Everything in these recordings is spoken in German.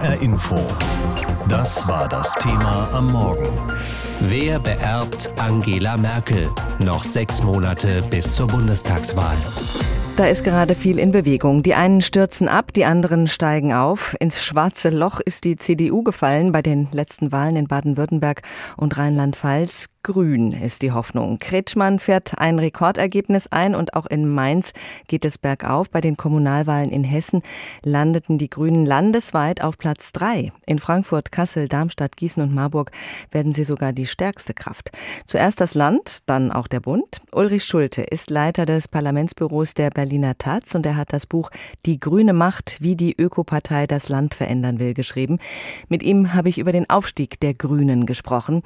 HR Info. Das war das Thema am Morgen. Wer beerbt Angela Merkel? Noch sechs Monate bis zur Bundestagswahl. Da ist gerade viel in Bewegung. Die einen stürzen ab, die anderen steigen auf. Ins schwarze Loch ist die CDU gefallen bei den letzten Wahlen in Baden-Württemberg und Rheinland-Pfalz. Grün ist die Hoffnung. Kretschmann fährt ein Rekordergebnis ein und auch in Mainz geht es bergauf. Bei den Kommunalwahlen in Hessen landeten die Grünen landesweit auf Platz drei. In Frankfurt, Kassel, Darmstadt, Gießen und Marburg werden sie sogar die stärkste Kraft. Zuerst das Land, dann auch der Bund. Ulrich Schulte ist Leiter des Parlamentsbüros der Berliner Taz und er hat das Buch Die grüne Macht, wie die Ökopartei das Land verändern will, geschrieben. Mit ihm habe ich über den Aufstieg der Grünen gesprochen.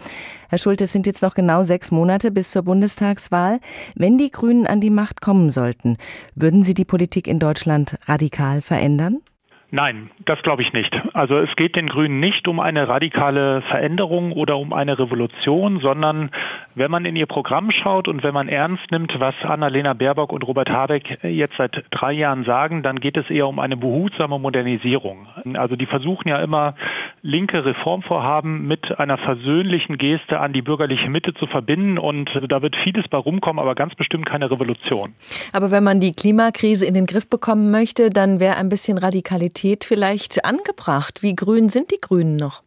Herr Schulte, es sind jetzt noch genau sechs Monate bis zur Bundestagswahl. Wenn die Grünen an die Macht kommen sollten, würden Sie die Politik in Deutschland radikal verändern? Nein, das glaube ich nicht. Also es geht den Grünen nicht um eine radikale Veränderung oder um eine Revolution, sondern wenn man in ihr Programm schaut und wenn man ernst nimmt, was Annalena Baerbock und Robert Habeck jetzt seit drei Jahren sagen, dann geht es eher um eine behutsame Modernisierung. Also die versuchen ja immer linke Reformvorhaben mit einer versöhnlichen Geste an die bürgerliche Mitte zu verbinden und da wird vieles bei rumkommen, aber ganz bestimmt keine Revolution. Aber wenn man die Klimakrise in den Griff bekommen möchte, dann wäre ein bisschen Radikalität Realität vielleicht angebracht? Wie grün sind die Grünen noch?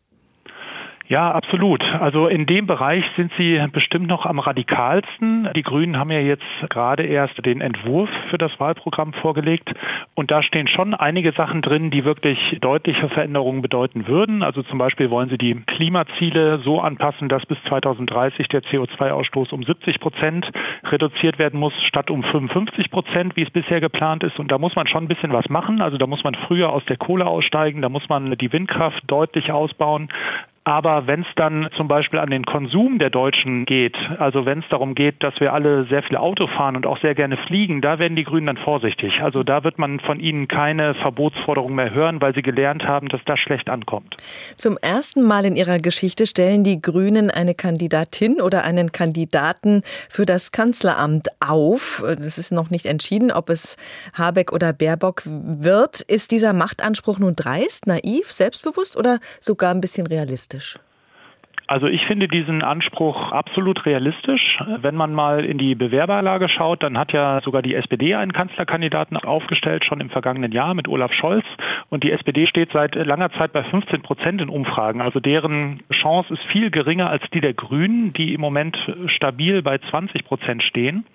Ja, absolut. Also in dem Bereich sind sie bestimmt noch am radikalsten. Die Grünen haben ja jetzt gerade erst den Entwurf für das Wahlprogramm vorgelegt und da stehen schon einige Sachen drin, die wirklich deutliche Veränderungen bedeuten würden. Also zum Beispiel wollen sie die Klimaziele so anpassen, dass bis 2030 der CO2-Ausstoß um 70 Prozent reduziert werden muss, statt um 55 Prozent, wie es bisher geplant ist. Und da muss man schon ein bisschen was machen. Also da muss man früher aus der Kohle aussteigen, da muss man die Windkraft deutlich ausbauen. Aber wenn es dann zum Beispiel an den Konsum der Deutschen geht, also wenn es darum geht, dass wir alle sehr viel Auto fahren und auch sehr gerne fliegen, da werden die Grünen dann vorsichtig. Also da wird man von ihnen keine Verbotsforderung mehr hören, weil sie gelernt haben, dass das schlecht ankommt. Zum ersten Mal in ihrer Geschichte stellen die Grünen eine Kandidatin oder einen Kandidaten für das Kanzleramt auf. Es ist noch nicht entschieden, ob es Habeck oder Baerbock wird. Ist dieser Machtanspruch nun dreist, naiv, selbstbewusst oder sogar ein bisschen realistisch? Realistisch? Also ich finde diesen Anspruch absolut realistisch. Wenn man mal in die Bewerberlage schaut, dann hat ja sogar die SPD einen Kanzlerkandidaten aufgestellt, schon im vergangenen Jahr mit Olaf Scholz. Und die SPD steht seit langer Zeit bei 15 Prozent in Umfragen. Also deren Chance ist viel geringer als die der Grünen, die im Moment stabil bei 20 Prozent stehen.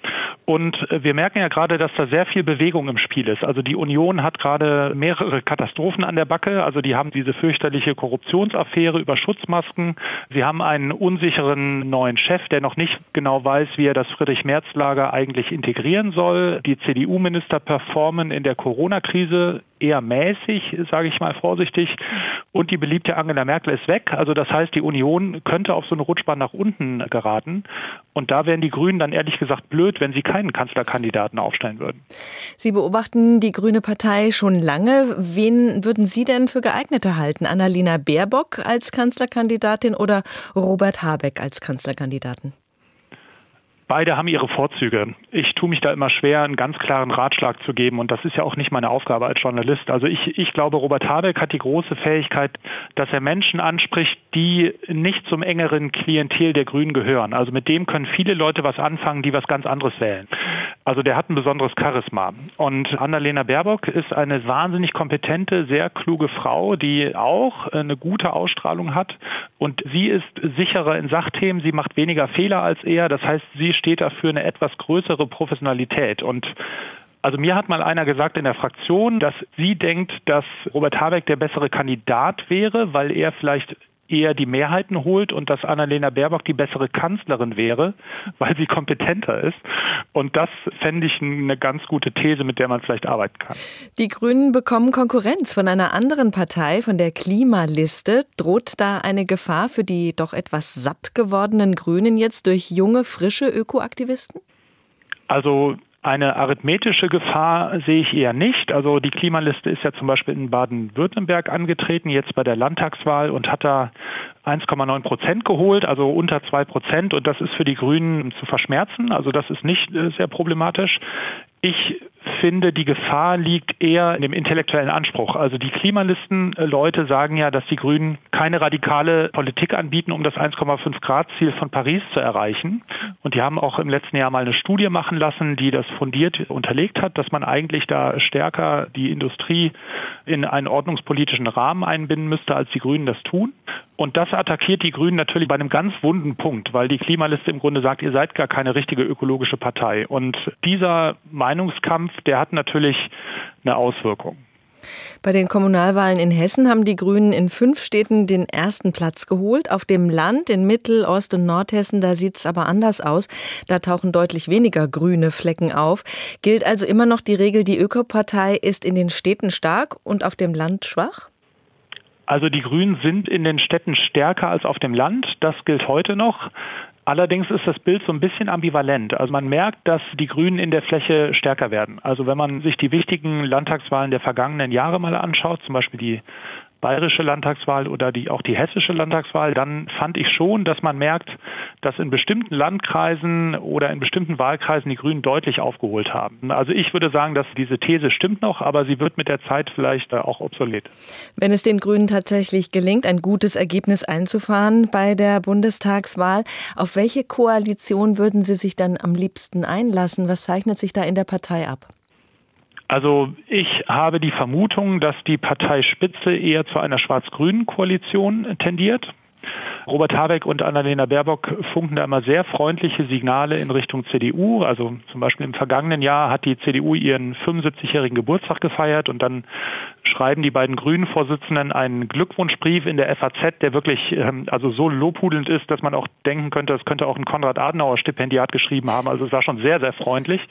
Und wir merken ja gerade, dass da sehr viel Bewegung im Spiel ist. Also die Union hat gerade mehrere Katastrophen an der Backe. Also die haben diese fürchterliche Korruptionsaffäre über Schutzmasken. Sie Sie haben einen unsicheren neuen Chef, der noch nicht genau weiß, wie er das Friedrich-Merz-Lager eigentlich integrieren soll. Die CDU-Minister performen in der Corona-Krise eher mäßig, sage ich mal vorsichtig. Und die beliebte Angela Merkel ist weg. Also das heißt, die Union könnte auf so eine Rutschbahn nach unten geraten. Und da wären die Grünen dann ehrlich gesagt blöd, wenn sie keinen Kanzlerkandidaten aufstellen würden. Sie beobachten die Grüne Partei schon lange. Wen würden Sie denn für geeigneter halten? Annalena Baerbock als Kanzlerkandidatin oder Robert Habeck als Kanzlerkandidaten? Beide haben ihre Vorzüge. Ich tue mich da immer schwer, einen ganz klaren Ratschlag zu geben und das ist ja auch nicht meine Aufgabe als Journalist. Also ich, ich glaube, Robert Habeck hat die große Fähigkeit, dass er Menschen anspricht, die nicht zum engeren Klientel der Grünen gehören. Also mit dem können viele Leute was anfangen, die was ganz anderes wählen. Also der hat ein besonderes Charisma. Und Annalena Baerbock ist eine wahnsinnig kompetente, sehr kluge Frau, die auch eine gute Ausstrahlung hat. Und sie ist sicherer in Sachthemen, sie macht weniger Fehler als er. Das heißt, sie steht dafür eine etwas größere Professionalität. Und also mir hat mal einer gesagt in der Fraktion, dass sie denkt, dass Robert Habeck der bessere Kandidat wäre, weil er vielleicht eher die Mehrheiten holt und dass Annalena Baerbock die bessere Kanzlerin wäre, weil sie kompetenter ist. Und das fände ich eine ganz gute These, mit der man vielleicht arbeiten kann. Die Grünen bekommen Konkurrenz von einer anderen Partei, von der Klimaliste. Droht da eine Gefahr für die doch etwas satt gewordenen Grünen jetzt durch junge, frische Ökoaktivisten? Also eine arithmetische Gefahr sehe ich eher nicht. Also die Klimaliste ist ja zum Beispiel in Baden-Württemberg angetreten, jetzt bei der Landtagswahl und hat da 1,9 Prozent geholt, also unter zwei Prozent. Und das ist für die Grünen zu verschmerzen. Also das ist nicht äh, sehr problematisch. Ich finde, die Gefahr liegt eher in dem intellektuellen Anspruch. Also die Klimalisten-Leute sagen ja, dass die Grünen keine radikale Politik anbieten, um das 1,5 Grad Ziel von Paris zu erreichen. Und die haben auch im letzten Jahr mal eine Studie machen lassen, die das fundiert unterlegt hat, dass man eigentlich da stärker die Industrie in einen ordnungspolitischen Rahmen einbinden müsste, als die Grünen das tun. Und das attackiert die Grünen natürlich bei einem ganz wunden Punkt, weil die Klimaliste im Grunde sagt, ihr seid gar keine richtige ökologische Partei. Und dieser Meinungskampf, der hat natürlich eine Auswirkung. Bei den Kommunalwahlen in Hessen haben die Grünen in fünf Städten den ersten Platz geholt. Auf dem Land in Mittel-, Ost- und Nordhessen, da sieht es aber anders aus. Da tauchen deutlich weniger grüne Flecken auf. Gilt also immer noch die Regel, die Ökopartei ist in den Städten stark und auf dem Land schwach? Also die Grünen sind in den Städten stärker als auf dem Land. Das gilt heute noch. Allerdings ist das Bild so ein bisschen ambivalent. Also man merkt, dass die Grünen in der Fläche stärker werden. Also wenn man sich die wichtigen Landtagswahlen der vergangenen Jahre mal anschaut, zum Beispiel die bayerische Landtagswahl oder die, auch die hessische Landtagswahl, dann fand ich schon, dass man merkt, dass in bestimmten Landkreisen oder in bestimmten Wahlkreisen die Grünen deutlich aufgeholt haben. Also ich würde sagen, dass diese These stimmt noch, aber sie wird mit der Zeit vielleicht auch obsolet. Wenn es den Grünen tatsächlich gelingt, ein gutes Ergebnis einzufahren bei der Bundestagswahl, auf welche Koalition würden Sie sich dann am liebsten einlassen? Was zeichnet sich da in der Partei ab? Also ich habe die Vermutung, dass die Parteispitze eher zu einer schwarz-grünen Koalition tendiert. Robert Habeck und Annalena Baerbock funken da immer sehr freundliche Signale in Richtung CDU. Also zum Beispiel im vergangenen Jahr hat die CDU ihren 75-jährigen Geburtstag gefeiert und dann schreiben die beiden Grünen-Vorsitzenden einen Glückwunschbrief in der FAZ, der wirklich ähm, also so lobhudelnd ist, dass man auch denken könnte, es könnte auch ein Konrad-Adenauer-Stipendiat geschrieben haben. Also es war schon sehr, sehr freundlich.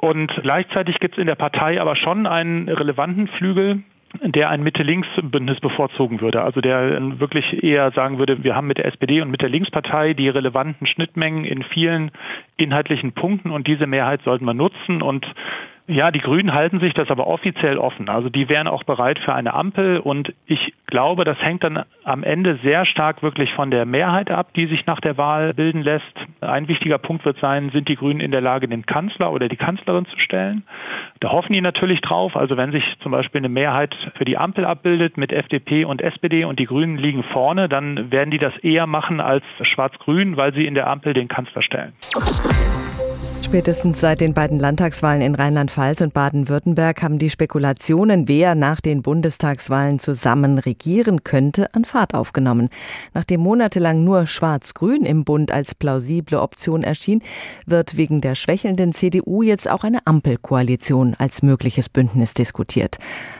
Und gleichzeitig gibt es in der Partei aber schon einen relevanten Flügel, der ein Mitte-Links-Bündnis bevorzugen würde. Also der wirklich eher sagen würde, wir haben mit der SPD und mit der Linkspartei die relevanten Schnittmengen in vielen inhaltlichen Punkten und diese Mehrheit sollten wir nutzen und ja, die Grünen halten sich das aber offiziell offen. Also die wären auch bereit für eine Ampel und ich glaube, das hängt dann am Ende sehr stark wirklich von der Mehrheit ab, die sich nach der Wahl bilden lässt. Ein wichtiger Punkt wird sein, sind die Grünen in der Lage, den Kanzler oder die Kanzlerin zu stellen? Da hoffen die natürlich drauf. Also wenn sich zum Beispiel eine Mehrheit für die Ampel abbildet mit FDP und SPD und die Grünen liegen vorne, dann werden die das eher machen als Schwarz-Grün, weil sie in der Ampel den Kanzler stellen. Spätestens seit den beiden Landtagswahlen in Rheinland-Pfalz und Baden-Württemberg haben die Spekulationen, wer nach den Bundestagswahlen zusammen regieren könnte, an Fahrt aufgenommen. Nachdem monatelang nur Schwarz-Grün im Bund als plausible Option erschien, wird wegen der schwächelnden CDU jetzt auch eine Ampelkoalition als mögliches Bündnis diskutiert.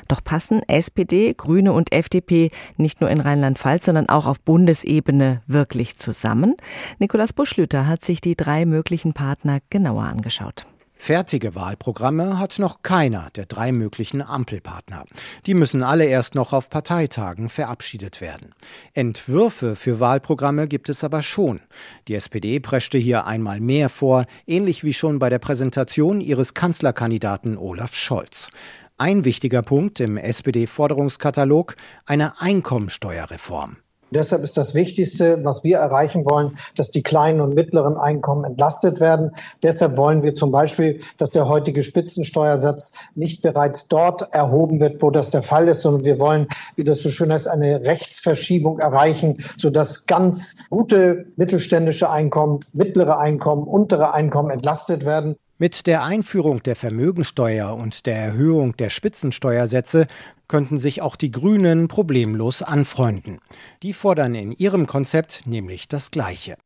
Doch passen SPD, Grüne und FDP nicht nur in Rheinland-Pfalz, sondern auch auf Bundesebene wirklich zusammen? Nikolaus Buschlüter hat sich die drei möglichen Partner genauer angeschaut. Fertige Wahlprogramme hat noch keiner der drei möglichen Ampelpartner. Die müssen alle erst noch auf Parteitagen verabschiedet werden. Entwürfe für Wahlprogramme gibt es aber schon. Die SPD preschte hier einmal mehr vor, ähnlich wie schon bei der Präsentation ihres Kanzlerkandidaten Olaf Scholz. Ein wichtiger Punkt im SPD-Forderungskatalog eine Einkommensteuerreform. Deshalb ist das Wichtigste, was wir erreichen wollen, dass die kleinen und mittleren Einkommen entlastet werden. Deshalb wollen wir zum Beispiel, dass der heutige Spitzensteuersatz nicht bereits dort erhoben wird, wo das der Fall ist, sondern wir wollen, wie das so schön heißt, eine Rechtsverschiebung erreichen, sodass ganz gute mittelständische Einkommen, mittlere Einkommen, untere Einkommen entlastet werden. Mit der Einführung der Vermögensteuer und der Erhöhung der Spitzensteuersätze könnten sich auch die Grünen problemlos anfreunden. Die fordern in ihrem Konzept nämlich das Gleiche.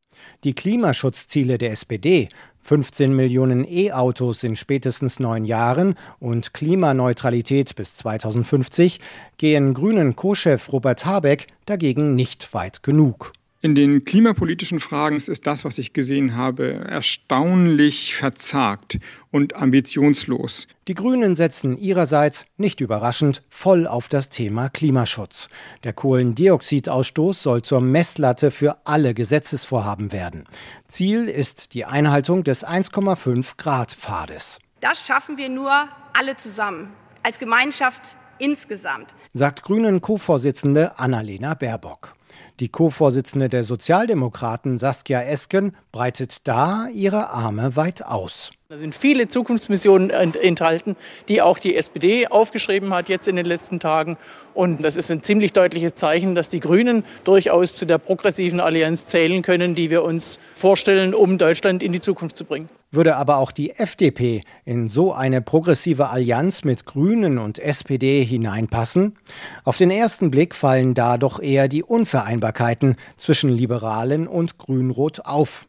Die Klimaschutzziele der SPD 15 Millionen E-Autos in spätestens neun Jahren und Klimaneutralität bis 2050 gehen Grünen Co-Chef Robert Habeck dagegen nicht weit genug. In den klimapolitischen Fragen ist das, was ich gesehen habe, erstaunlich verzagt und ambitionslos. Die Grünen setzen ihrerseits, nicht überraschend, voll auf das Thema Klimaschutz. Der Kohlendioxidausstoß soll zur Messlatte für alle Gesetzesvorhaben werden. Ziel ist die Einhaltung des 1,5 Grad Pfades. Das schaffen wir nur alle zusammen, als Gemeinschaft insgesamt, sagt Grünen Co-Vorsitzende Annalena Baerbock. Die Co-Vorsitzende der Sozialdemokraten Saskia Esken breitet da ihre Arme weit aus. Da sind viele Zukunftsmissionen enthalten, die auch die SPD aufgeschrieben hat jetzt in den letzten Tagen. Und das ist ein ziemlich deutliches Zeichen, dass die Grünen durchaus zu der progressiven Allianz zählen können, die wir uns vorstellen, um Deutschland in die Zukunft zu bringen. Würde aber auch die FDP in so eine progressive Allianz mit Grünen und SPD hineinpassen? Auf den ersten Blick fallen da doch eher die Unvereinbarkeiten zwischen Liberalen und Grünrot auf.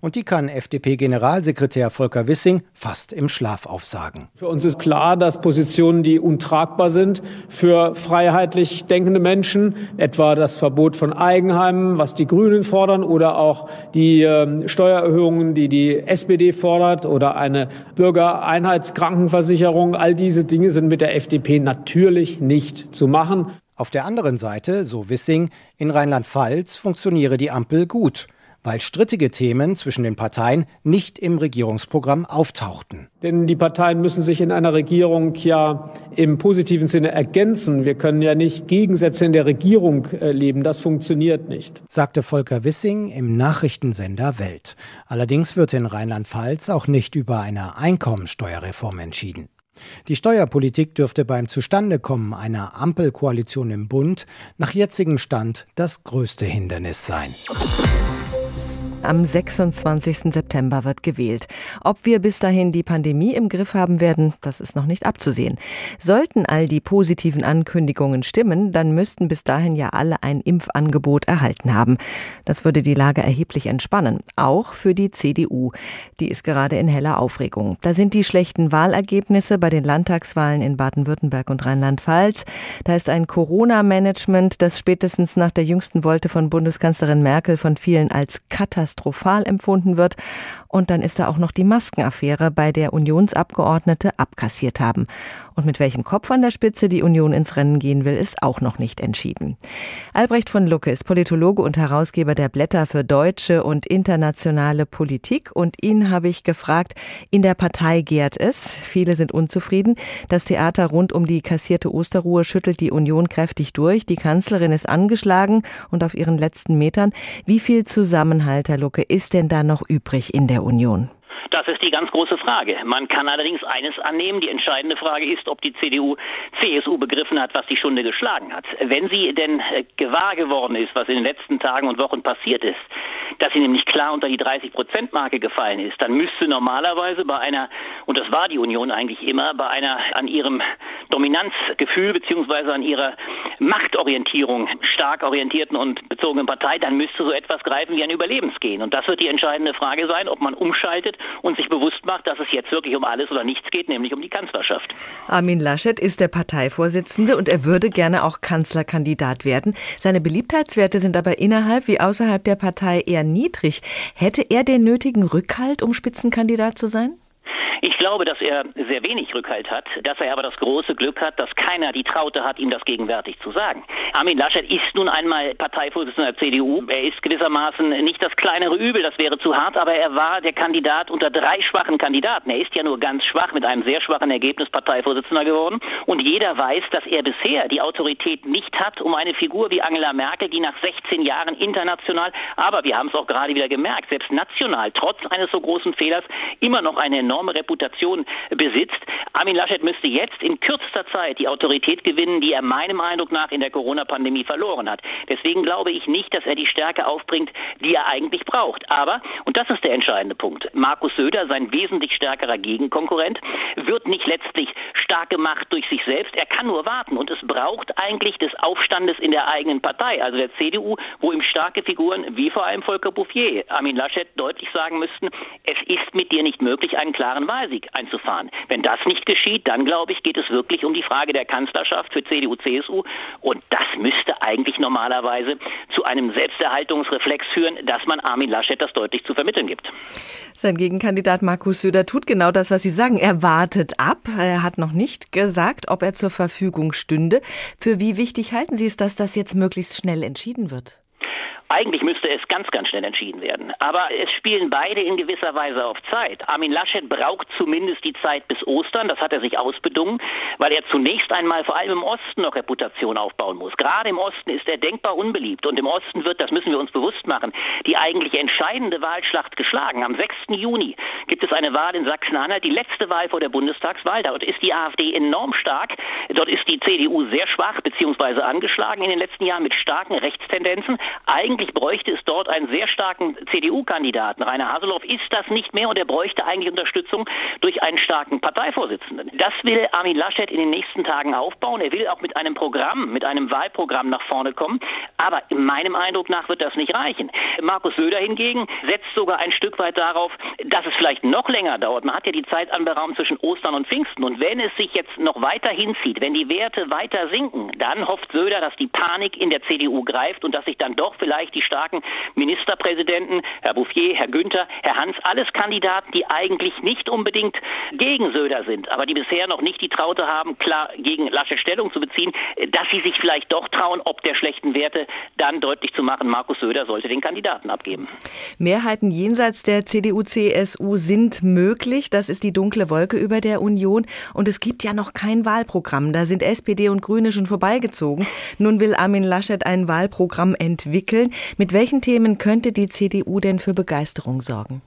Und die kann FDP-Generalsekretär Volker Wissing fast im Schlaf aufsagen. Für uns ist klar, dass Positionen, die untragbar sind für freiheitlich denkende Menschen, etwa das Verbot von Eigenheimen, was die Grünen fordern, oder auch die äh, Steuererhöhungen, die die SPD fordert, oder eine Bürgereinheitskrankenversicherung, all diese Dinge sind mit der FDP natürlich nicht zu machen. Auf der anderen Seite, so Wissing, in Rheinland-Pfalz funktioniere die Ampel gut weil strittige Themen zwischen den Parteien nicht im Regierungsprogramm auftauchten. Denn die Parteien müssen sich in einer Regierung ja im positiven Sinne ergänzen. Wir können ja nicht Gegensätze in der Regierung äh, leben. Das funktioniert nicht. Sagte Volker Wissing im Nachrichtensender Welt. Allerdings wird in Rheinland-Pfalz auch nicht über eine Einkommensteuerreform entschieden. Die Steuerpolitik dürfte beim Zustandekommen einer Ampelkoalition im Bund nach jetzigem Stand das größte Hindernis sein. Am 26. September wird gewählt. Ob wir bis dahin die Pandemie im Griff haben werden, das ist noch nicht abzusehen. Sollten all die positiven Ankündigungen stimmen, dann müssten bis dahin ja alle ein Impfangebot erhalten haben. Das würde die Lage erheblich entspannen, auch für die CDU. Die ist gerade in heller Aufregung. Da sind die schlechten Wahlergebnisse bei den Landtagswahlen in Baden-Württemberg und Rheinland-Pfalz. Da ist ein Corona-Management, das spätestens nach der jüngsten Wolte von Bundeskanzlerin Merkel von vielen als katastrophal katastrophal empfunden wird. Und dann ist da auch noch die Maskenaffäre, bei der Unionsabgeordnete abkassiert haben. Und mit welchem Kopf an der Spitze die Union ins Rennen gehen will, ist auch noch nicht entschieden. Albrecht von Lucke ist Politologe und Herausgeber der Blätter für deutsche und internationale Politik. Und ihn habe ich gefragt, in der Partei gärt es. Viele sind unzufrieden. Das Theater rund um die kassierte Osterruhe schüttelt die Union kräftig durch. Die Kanzlerin ist angeschlagen und auf ihren letzten Metern. Wie viel Zusammenhalt, Herr Lucke, ist denn da noch übrig in der der Union? Das ist die ganz große Frage. Man kann allerdings eines annehmen. Die entscheidende Frage ist, ob die CDU, CSU begriffen hat, was die Stunde geschlagen hat. Wenn sie denn äh, gewahr geworden ist, was in den letzten Tagen und Wochen passiert ist, dass sie nämlich klar unter die 30-Prozent-Marke gefallen ist, dann müsste normalerweise bei einer, und das war die Union eigentlich immer, bei einer an ihrem Dominanzgefühl beziehungsweise an ihrer Machtorientierung stark orientierten und bezogenen Partei, dann müsste so etwas greifen wie ein Überlebensgehen. Und das wird die entscheidende Frage sein, ob man umschaltet und sich bewusst macht, dass es jetzt wirklich um alles oder nichts geht, nämlich um die Kanzlerschaft. Armin Laschet ist der Parteivorsitzende und er würde gerne auch Kanzlerkandidat werden. Seine Beliebtheitswerte sind aber innerhalb wie außerhalb der Partei eher niedrig. Hätte er den nötigen Rückhalt, um Spitzenkandidat zu sein? Ich glaube, dass er sehr wenig Rückhalt hat, dass er aber das große Glück hat, dass keiner die Traute hat, ihm das gegenwärtig zu sagen. Armin Laschet ist nun einmal Parteivorsitzender der CDU. Er ist gewissermaßen nicht das kleinere Übel, das wäre zu hart, aber er war der Kandidat unter drei schwachen Kandidaten. Er ist ja nur ganz schwach mit einem sehr schwachen Ergebnis Parteivorsitzender geworden. Und jeder weiß, dass er bisher die Autorität nicht hat, um eine Figur wie Angela Merkel, die nach 16 Jahren international, aber wir haben es auch gerade wieder gemerkt, selbst national, trotz eines so großen Fehlers, immer noch eine enorme Reputation besitzt. Armin Laschet müsste jetzt in kürzester Zeit die Autorität gewinnen, die er meinem Eindruck nach in der Corona-Pandemie verloren hat. Deswegen glaube ich nicht, dass er die Stärke aufbringt, die er eigentlich braucht. Aber, und das ist der entscheidende Punkt, Markus Söder, sein wesentlich stärkerer Gegenkonkurrent, wird nicht letztlich stark gemacht durch sich selbst. Er kann nur warten. Und es braucht eigentlich des Aufstandes in der eigenen Partei, also der CDU, wo ihm starke Figuren wie vor allem Volker Bouffier, Armin Laschet deutlich sagen müssten, es ist mit dir nicht möglich, einen klaren Wahlsieg einzufahren. Wenn das nicht geschieht, dann glaube ich, geht es wirklich um die Frage der Kanzlerschaft für CDU, CSU. Und das müsste eigentlich normalerweise zu einem Selbsterhaltungsreflex führen, dass man Armin Laschet das deutlich zu vermitteln gibt. Sein Gegenkandidat Markus Söder tut genau das, was Sie sagen. Er wartet ab. Er hat noch nicht gesagt, ob er zur Verfügung stünde. Für wie wichtig halten Sie es, dass das jetzt möglichst schnell entschieden wird? Eigentlich müsste es ganz, ganz schnell entschieden werden. Aber es spielen beide in gewisser Weise auf Zeit. Armin Laschet braucht zumindest die Zeit bis Ostern. Das hat er sich ausbedungen, weil er zunächst einmal vor allem im Osten noch Reputation aufbauen muss. Gerade im Osten ist er denkbar unbeliebt. Und im Osten wird, das müssen wir uns bewusst machen, die eigentlich entscheidende Wahlschlacht geschlagen. Am 6. Juni gibt es eine Wahl in Sachsen-Anhalt, die letzte Wahl vor der Bundestagswahl. Dort ist die AfD enorm stark. Dort ist die CDU sehr schwach bzw. angeschlagen in den letzten Jahren mit starken Rechtstendenzen. Eigentlich bräuchte es dort einen sehr starken CDU-Kandidaten. Rainer Haseloff ist das nicht mehr und er bräuchte eigentlich Unterstützung durch einen starken Parteivorsitzenden. Das will Armin Laschet in den nächsten Tagen aufbauen. Er will auch mit einem Programm, mit einem Wahlprogramm nach vorne kommen. Aber in meinem Eindruck nach wird das nicht reichen. Markus Söder hingegen setzt sogar ein Stück weit darauf, dass es vielleicht noch länger dauert. Man hat ja die Zeit anberaumt zwischen Ostern und Pfingsten. Und wenn es sich jetzt noch weiter hinzieht, wenn die Werte weiter sinken, dann hofft Söder, dass die Panik in der CDU greift und dass sich dann doch vielleicht die starken Ministerpräsidenten, Herr Bouffier, Herr Günther, Herr Hans, alles Kandidaten, die eigentlich nicht unbedingt gegen Söder sind, aber die bisher noch nicht die Traute haben, klar gegen Lasche Stellung zu beziehen, dass sie sich vielleicht doch trauen, ob der schlechten Werte dann deutlich zu machen, Markus Söder sollte den Kandidaten abgeben. Mehrheiten jenseits der CDU-CSU sind möglich. Das ist die dunkle Wolke über der Union. Und es gibt ja noch kein Wahlprogramm. Da sind SPD und Grüne schon vorbeigezogen. Nun will Armin Laschet ein Wahlprogramm entwickeln. Mit welchen Themen könnte die CDU denn für Begeisterung sorgen?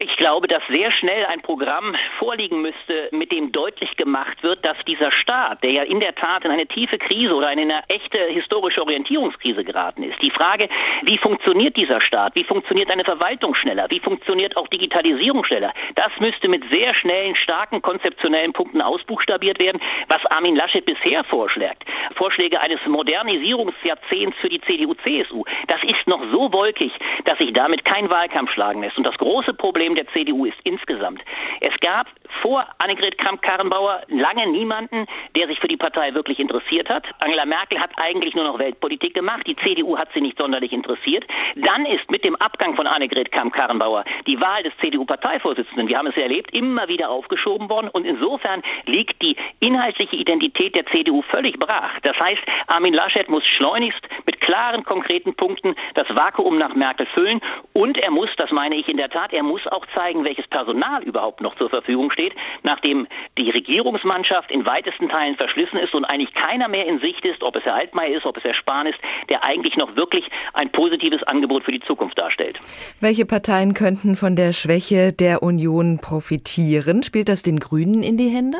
Ich glaube, dass sehr schnell ein Programm vorliegen müsste, mit dem deutlich gemacht wird, dass dieser Staat, der ja in der Tat in eine tiefe Krise oder in eine echte historische Orientierungskrise geraten ist, die Frage, wie funktioniert dieser Staat, wie funktioniert eine Verwaltung schneller, wie funktioniert auch Digitalisierung schneller, das müsste mit sehr schnellen, starken konzeptionellen Punkten ausbuchstabiert werden, was Armin Laschet bisher vorschlägt. Vorschläge eines Modernisierungsjahrzehnts für die CDU-CSU, das ist noch so wolkig, dass sich damit kein Wahlkampf schlagen lässt. Und das große Problem Problem der CDU ist insgesamt. Es gab vor Annegret Kramp-Karrenbauer lange niemanden, der sich für die Partei wirklich interessiert hat. Angela Merkel hat eigentlich nur noch Weltpolitik gemacht. Die CDU hat sie nicht sonderlich interessiert. Dann ist mit dem Abgang von Annegret Kramp-Karrenbauer die Wahl des CDU-Parteivorsitzenden, wir haben es erlebt, immer wieder aufgeschoben worden. Und insofern liegt die inhaltliche Identität der CDU völlig brach. Das heißt, Armin Laschet muss schleunigst mit klaren, konkreten Punkten das Vakuum nach Merkel füllen. Und er muss, das meine ich in der Tat, er muss auch zeigen, welches Personal überhaupt noch zur Verfügung steht, nachdem die Regierungsmannschaft in weitesten Teilen verschlissen ist und eigentlich keiner mehr in Sicht ist, ob es Herr Altmaier ist, ob es Herr Spahn ist, der eigentlich noch wirklich ein positives Angebot für die Zukunft darstellt. Welche Parteien könnten von der Schwäche der Union profitieren? Spielt das den Grünen in die Hände?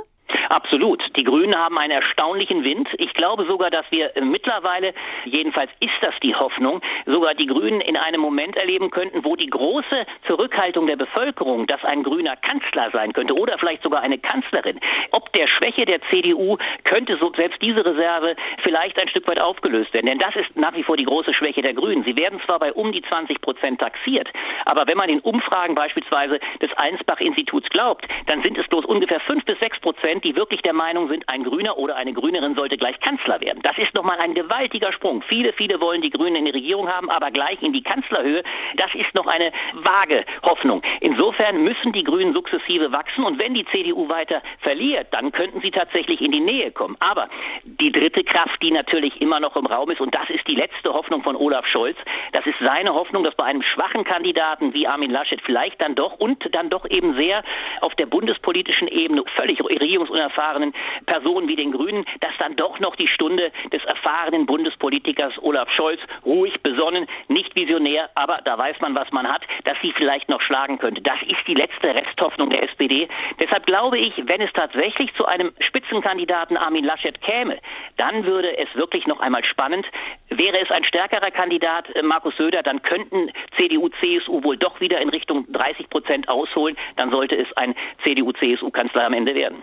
Absolut. Die Grünen haben einen erstaunlichen Wind. Ich glaube sogar, dass wir mittlerweile, jedenfalls ist das die Hoffnung, sogar die Grünen in einem Moment erleben könnten, wo die große Zurückhaltung der Bevölkerung, dass ein grüner Kanzler sein könnte oder vielleicht sogar eine Kanzlerin, ob der Schwäche der CDU könnte so selbst diese Reserve vielleicht ein Stück weit aufgelöst werden. Denn das ist nach wie vor die große Schwäche der Grünen. Sie werden zwar bei um die 20 Prozent taxiert, aber wenn man den Umfragen beispielsweise des Einsbach-Instituts glaubt, dann sind es bloß ungefähr fünf bis sechs Prozent, die wirklich der Meinung sind, ein Grüner oder eine Grünerin sollte gleich Kanzler werden. Das ist nochmal ein gewaltiger Sprung. Viele, viele wollen die Grünen in die Regierung haben, aber gleich in die Kanzlerhöhe. Das ist noch eine vage Hoffnung. Insofern müssen die Grünen sukzessive wachsen und wenn die CDU weiter verliert, dann könnten sie tatsächlich in die Nähe kommen. Aber die dritte Kraft, die natürlich immer noch im Raum ist, und das ist die letzte Hoffnung von Olaf Scholz, das ist seine Hoffnung, dass bei einem schwachen Kandidaten wie Armin Laschet vielleicht dann doch und dann doch eben sehr auf der bundespolitischen Ebene völlig regierungsunabhängig unerfahrenen Personen wie den Grünen, dass dann doch noch die Stunde des erfahrenen Bundespolitikers Olaf Scholz, ruhig, besonnen, nicht visionär, aber da weiß man, was man hat, dass sie vielleicht noch schlagen könnte. Das ist die letzte Resthoffnung der SPD. Deshalb glaube ich, wenn es tatsächlich zu einem Spitzenkandidaten Armin Laschet käme, dann würde es wirklich noch einmal spannend. Wäre es ein stärkerer Kandidat, äh, Markus Söder, dann könnten CDU, CSU wohl doch wieder in Richtung 30 Prozent ausholen. Dann sollte es ein CDU-CSU-Kanzler am Ende werden.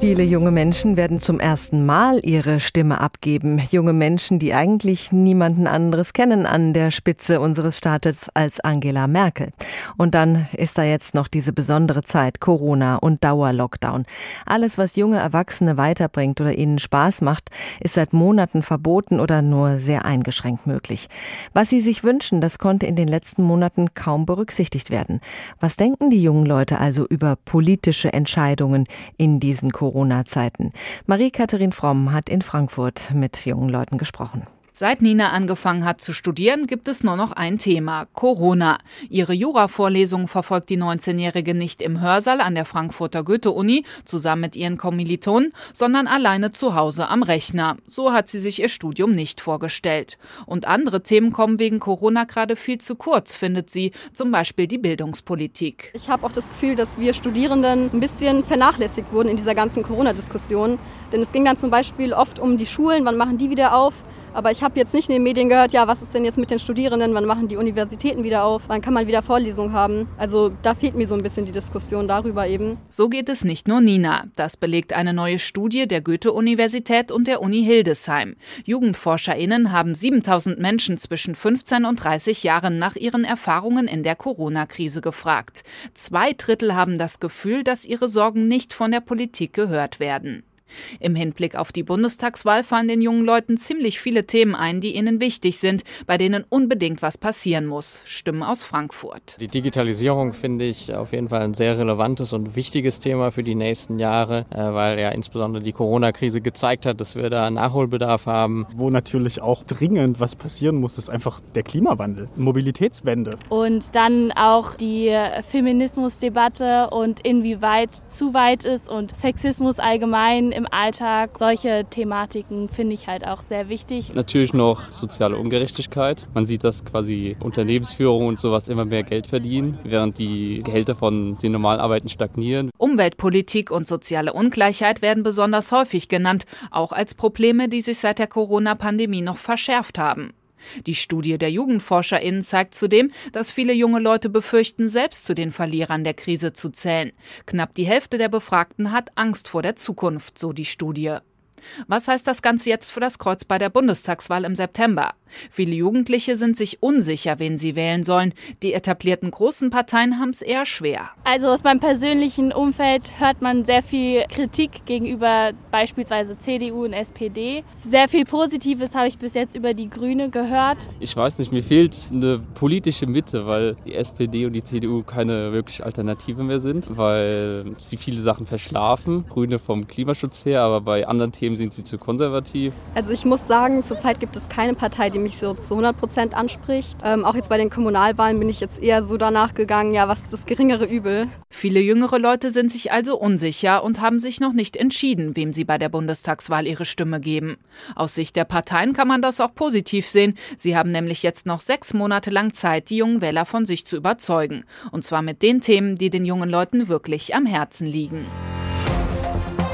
Viele junge Menschen werden zum ersten Mal ihre Stimme abgeben. Junge Menschen, die eigentlich niemanden anderes kennen an der Spitze unseres Staates als Angela Merkel. Und dann ist da jetzt noch diese besondere Zeit, Corona und Dauerlockdown. Alles, was junge Erwachsene weiterbringt oder ihnen Spaß macht, ist seit Monaten verboten oder nur sehr eingeschränkt möglich. Was sie sich wünschen, das konnte in den letzten Monaten kaum berücksichtigt werden. Was denken die jungen Leute also über politische Entscheidungen in diesen Corona Corona-Zeiten. Marie-Katharin Fromm hat in Frankfurt mit jungen Leuten gesprochen. Seit Nina angefangen hat zu studieren, gibt es nur noch ein Thema, Corona. Ihre Jura-Vorlesung verfolgt die 19-Jährige nicht im Hörsaal an der Frankfurter Goethe-Uni zusammen mit ihren Kommilitonen, sondern alleine zu Hause am Rechner. So hat sie sich ihr Studium nicht vorgestellt. Und andere Themen kommen wegen Corona gerade viel zu kurz, findet sie, zum Beispiel die Bildungspolitik. Ich habe auch das Gefühl, dass wir Studierenden ein bisschen vernachlässigt wurden in dieser ganzen Corona-Diskussion. Denn es ging dann zum Beispiel oft um die Schulen, wann machen die wieder auf? Aber ich habe jetzt nicht in den Medien gehört, ja, was ist denn jetzt mit den Studierenden, wann machen die Universitäten wieder auf, wann kann man wieder Vorlesungen haben. Also da fehlt mir so ein bisschen die Diskussion darüber eben. So geht es nicht nur Nina. Das belegt eine neue Studie der Goethe-Universität und der Uni Hildesheim. JugendforscherInnen haben 7000 Menschen zwischen 15 und 30 Jahren nach ihren Erfahrungen in der Corona-Krise gefragt. Zwei Drittel haben das Gefühl, dass ihre Sorgen nicht von der Politik gehört werden. Im Hinblick auf die Bundestagswahl fallen den jungen Leuten ziemlich viele Themen ein, die ihnen wichtig sind, bei denen unbedingt was passieren muss. Stimmen aus Frankfurt. Die Digitalisierung finde ich auf jeden Fall ein sehr relevantes und wichtiges Thema für die nächsten Jahre, äh, weil ja insbesondere die Corona-Krise gezeigt hat, dass wir da Nachholbedarf haben. Wo natürlich auch dringend was passieren muss, ist einfach der Klimawandel, Mobilitätswende. Und dann auch die Feminismusdebatte und inwieweit zu weit ist und Sexismus allgemein im Alltag. Solche Thematiken finde ich halt auch sehr wichtig. Natürlich noch soziale Ungerechtigkeit. Man sieht, dass quasi Unternehmensführung und sowas immer mehr Geld verdienen, während die Gehälter von den normalen Arbeiten stagnieren. Umweltpolitik und soziale Ungleichheit werden besonders häufig genannt, auch als Probleme, die sich seit der Corona-Pandemie noch verschärft haben. Die Studie der JugendforscherInnen zeigt zudem, dass viele junge Leute befürchten, selbst zu den Verlierern der Krise zu zählen. Knapp die Hälfte der Befragten hat Angst vor der Zukunft, so die Studie. Was heißt das Ganze jetzt für das Kreuz bei der Bundestagswahl im September? Viele Jugendliche sind sich unsicher, wen sie wählen sollen. Die etablierten großen Parteien haben es eher schwer. Also aus meinem persönlichen Umfeld hört man sehr viel Kritik gegenüber beispielsweise CDU und SPD. Sehr viel Positives habe ich bis jetzt über die Grüne gehört. Ich weiß nicht, mir fehlt eine politische Mitte, weil die SPD und die CDU keine wirklich Alternative mehr sind, weil sie viele Sachen verschlafen. Grüne vom Klimaschutz her, aber bei anderen Themen sind sie zu konservativ. Also ich muss sagen, zurzeit gibt es keine Partei, die mich so zu 100 Prozent anspricht. Ähm, auch jetzt bei den Kommunalwahlen bin ich jetzt eher so danach gegangen, ja, was ist das geringere Übel? Viele jüngere Leute sind sich also unsicher und haben sich noch nicht entschieden, wem sie bei der Bundestagswahl ihre Stimme geben. Aus Sicht der Parteien kann man das auch positiv sehen. Sie haben nämlich jetzt noch sechs Monate lang Zeit, die jungen Wähler von sich zu überzeugen. Und zwar mit den Themen, die den jungen Leuten wirklich am Herzen liegen.